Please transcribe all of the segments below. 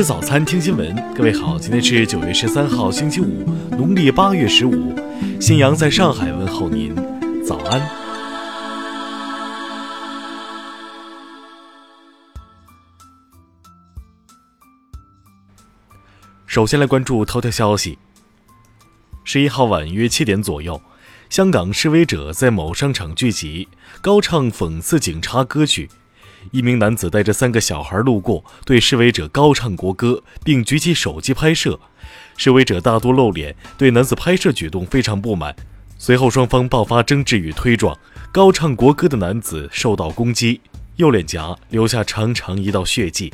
吃早餐，听新闻。各位好，今天是九月十三号，星期五，农历八月十五。新阳在上海问候您，早安。首先来关注头条消息。十一号晚约七点左右，香港示威者在某商场聚集，高唱讽刺警察歌曲。一名男子带着三个小孩路过，对示威者高唱国歌，并举起手机拍摄。示威者大多露脸，对男子拍摄举动非常不满。随后双方爆发争执与推撞，高唱国歌的男子受到攻击，右脸颊留下长长一道血迹。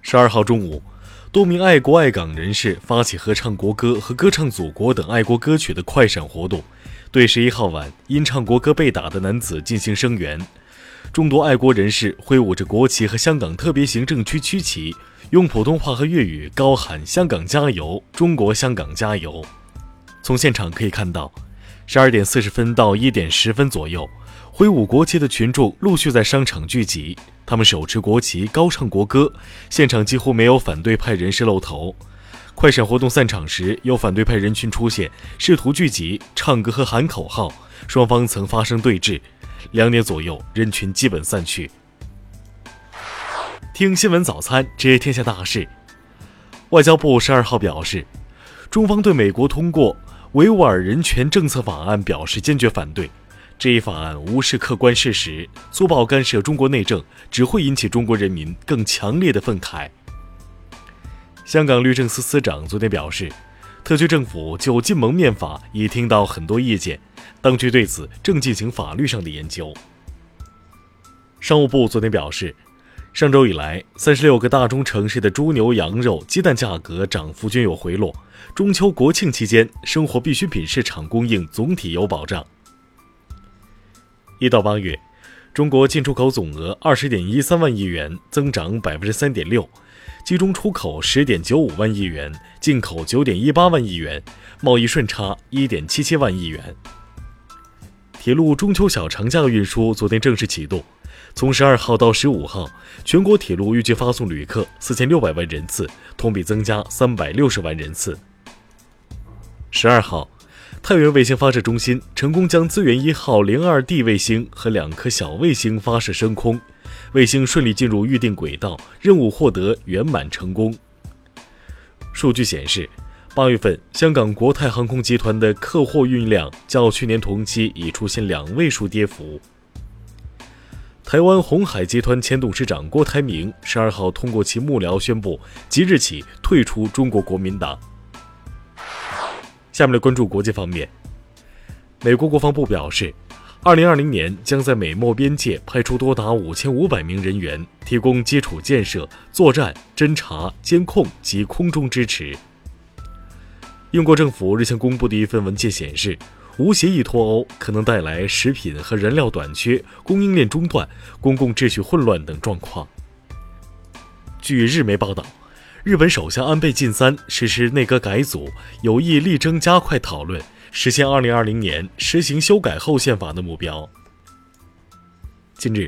十二号中午，多名爱国爱港人士发起合唱国歌和歌唱祖国等爱国歌曲的快闪活动，对十一号晚因唱国歌被打的男子进行声援。众多爱国人士挥舞着国旗和香港特别行政区区旗，用普通话和粤语高喊“香港加油，中国香港加油”。从现场可以看到，十二点四十分到一点十分左右，挥舞国旗的群众陆续在商场聚集，他们手持国旗，高唱国歌，现场几乎没有反对派人士露头。快闪活动散场时，有反对派人群出现，试图聚集、唱歌和喊口号，双方曾发生对峙。两点左右，人群基本散去。听新闻早餐，知天下大事。外交部十二号表示，中方对美国通过维吾尔人权政策法案表示坚决反对。这一法案无视客观事实，粗暴干涉中国内政，只会引起中国人民更强烈的愤慨。香港律政司司长昨天表示，特区政府就禁蒙面法已听到很多意见。当局对此正进行法律上的研究。商务部昨天表示，上周以来，三十六个大中城市的猪牛羊肉、鸡蛋价格涨幅均有回落。中秋国庆期间，生活必需品市场供应总体有保障。一到八月，中国进出口总额二十点一三万亿元，增长百分之三点六，其中出口十点九五万亿元，进口九点一八万亿元，贸易顺差一点七七万亿元。铁路中秋小长假的运输昨天正式启动，从十二号到十五号，全国铁路预计发送旅客四千六百万人次，同比增加三百六十万人次。十二号，太原卫星发射中心成功将资源一号零二 D 卫星和两颗小卫星发射升空，卫星顺利进入预定轨道，任务获得圆满成功。数据显示。八月份，香港国泰航空集团的客货运量较去年同期已出现两位数跌幅。台湾红海集团前董事长郭台铭十二号通过其幕僚宣布，即日起退出中国国民党。下面来关注国际方面，美国国防部表示，二零二零年将在美墨边界派出多达五千五百名人员，提供基础建设、作战、侦察、监控及空中支持。英国政府日前公布的一份文件显示，无协议脱欧可能带来食品和燃料短缺、供应链中断、公共秩序混乱等状况。据日媒报道，日本首相安倍晋三实施内阁改组，有意力争加快讨论，实现2020年实行修改后宪法的目标。近日，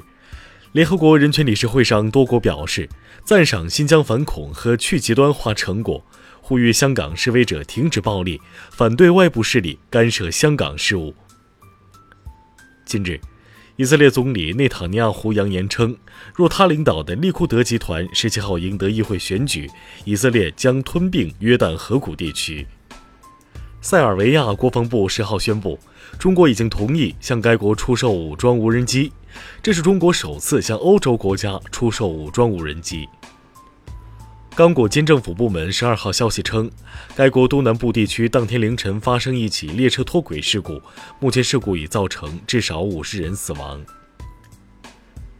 联合国人权理事会上多国表示赞赏新疆反恐和去极端化成果。呼吁香港示威者停止暴力，反对外部势力干涉香港事务。近日，以色列总理内塔尼亚胡扬言称，若他领导的利库德集团十七号赢得议会选举，以色列将吞并约旦河谷地区。塞尔维亚国防部十号宣布，中国已经同意向该国出售武装无人机，这是中国首次向欧洲国家出售武装无人机。刚果金政府部门十二号消息称，该国东南部地区当天凌晨发生一起列车脱轨事故，目前事故已造成至少五十人死亡。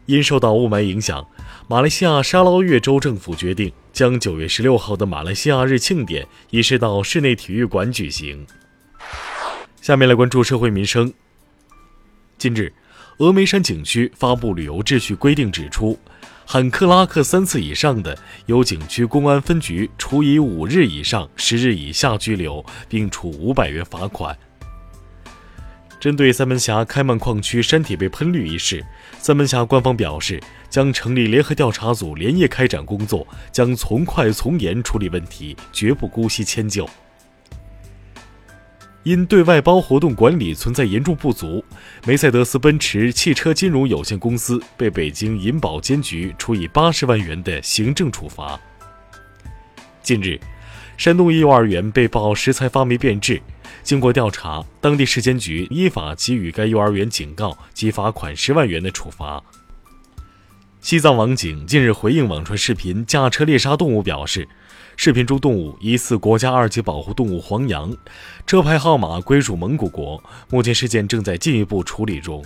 因受到雾霾影响，马来西亚沙捞越州政府决定将九月十六号的马来西亚日庆典移师到室内体育馆举行。下面来关注社会民生。近日，峨眉山景区发布旅游秩序规定，指出。喊克拉克三次以上的，由景区公安分局处以五日以上十日以下拘留，并处五百元罚款。针对三门峡开曼矿区山体被喷绿一事，三门峡官方表示将成立联合调查组，连夜开展工作，将从快从严处理问题，绝不姑息迁就。因对外包活动管理存在严重不足，梅赛德斯奔驰汽车金融有限公司被北京银保监局处以八十万元的行政处罚。近日，山东一幼儿园被曝食材发霉变质。经过调查，当地市监局依法给予该幼儿园警告及罚款十万元的处罚。西藏网警近日回应网传视频驾车猎杀动物，表示，视频中动物疑似国家二级保护动物黄羊，车牌号码归属蒙古国，目前事件正在进一步处理中。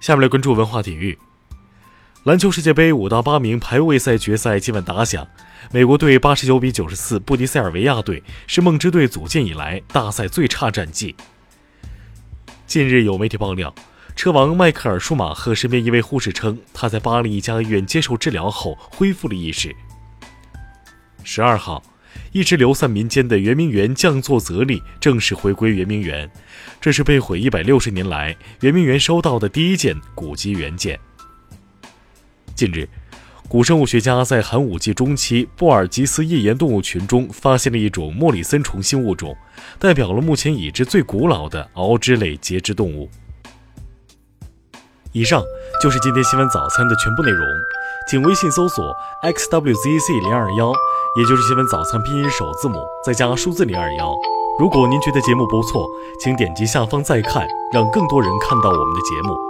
下面来关注文化体育。篮球世界杯五到八名排位赛决赛今晚打响，美国队八十九比九十四不敌塞尔维亚队，是梦之队组建以来大赛最差战绩。近日有媒体爆料，车王迈克尔舒马赫身边一位护士称，他在巴黎一家医院接受治疗后恢复了意识。十二号，一直流散民间的圆明园降座则立正式回归圆明园，这是被毁一百六十年来圆明园收到的第一件古籍原件。近日，古生物学家在寒武纪中期布尔吉斯页岩动物群中发现了一种莫里森虫新物种，代表了目前已知最古老的螯肢类节肢动物。以上就是今天新闻早餐的全部内容，请微信搜索 xwzc 零二幺，也就是新闻早餐拼音首字母再加数字零二幺。如果您觉得节目不错，请点击下方再看，让更多人看到我们的节目。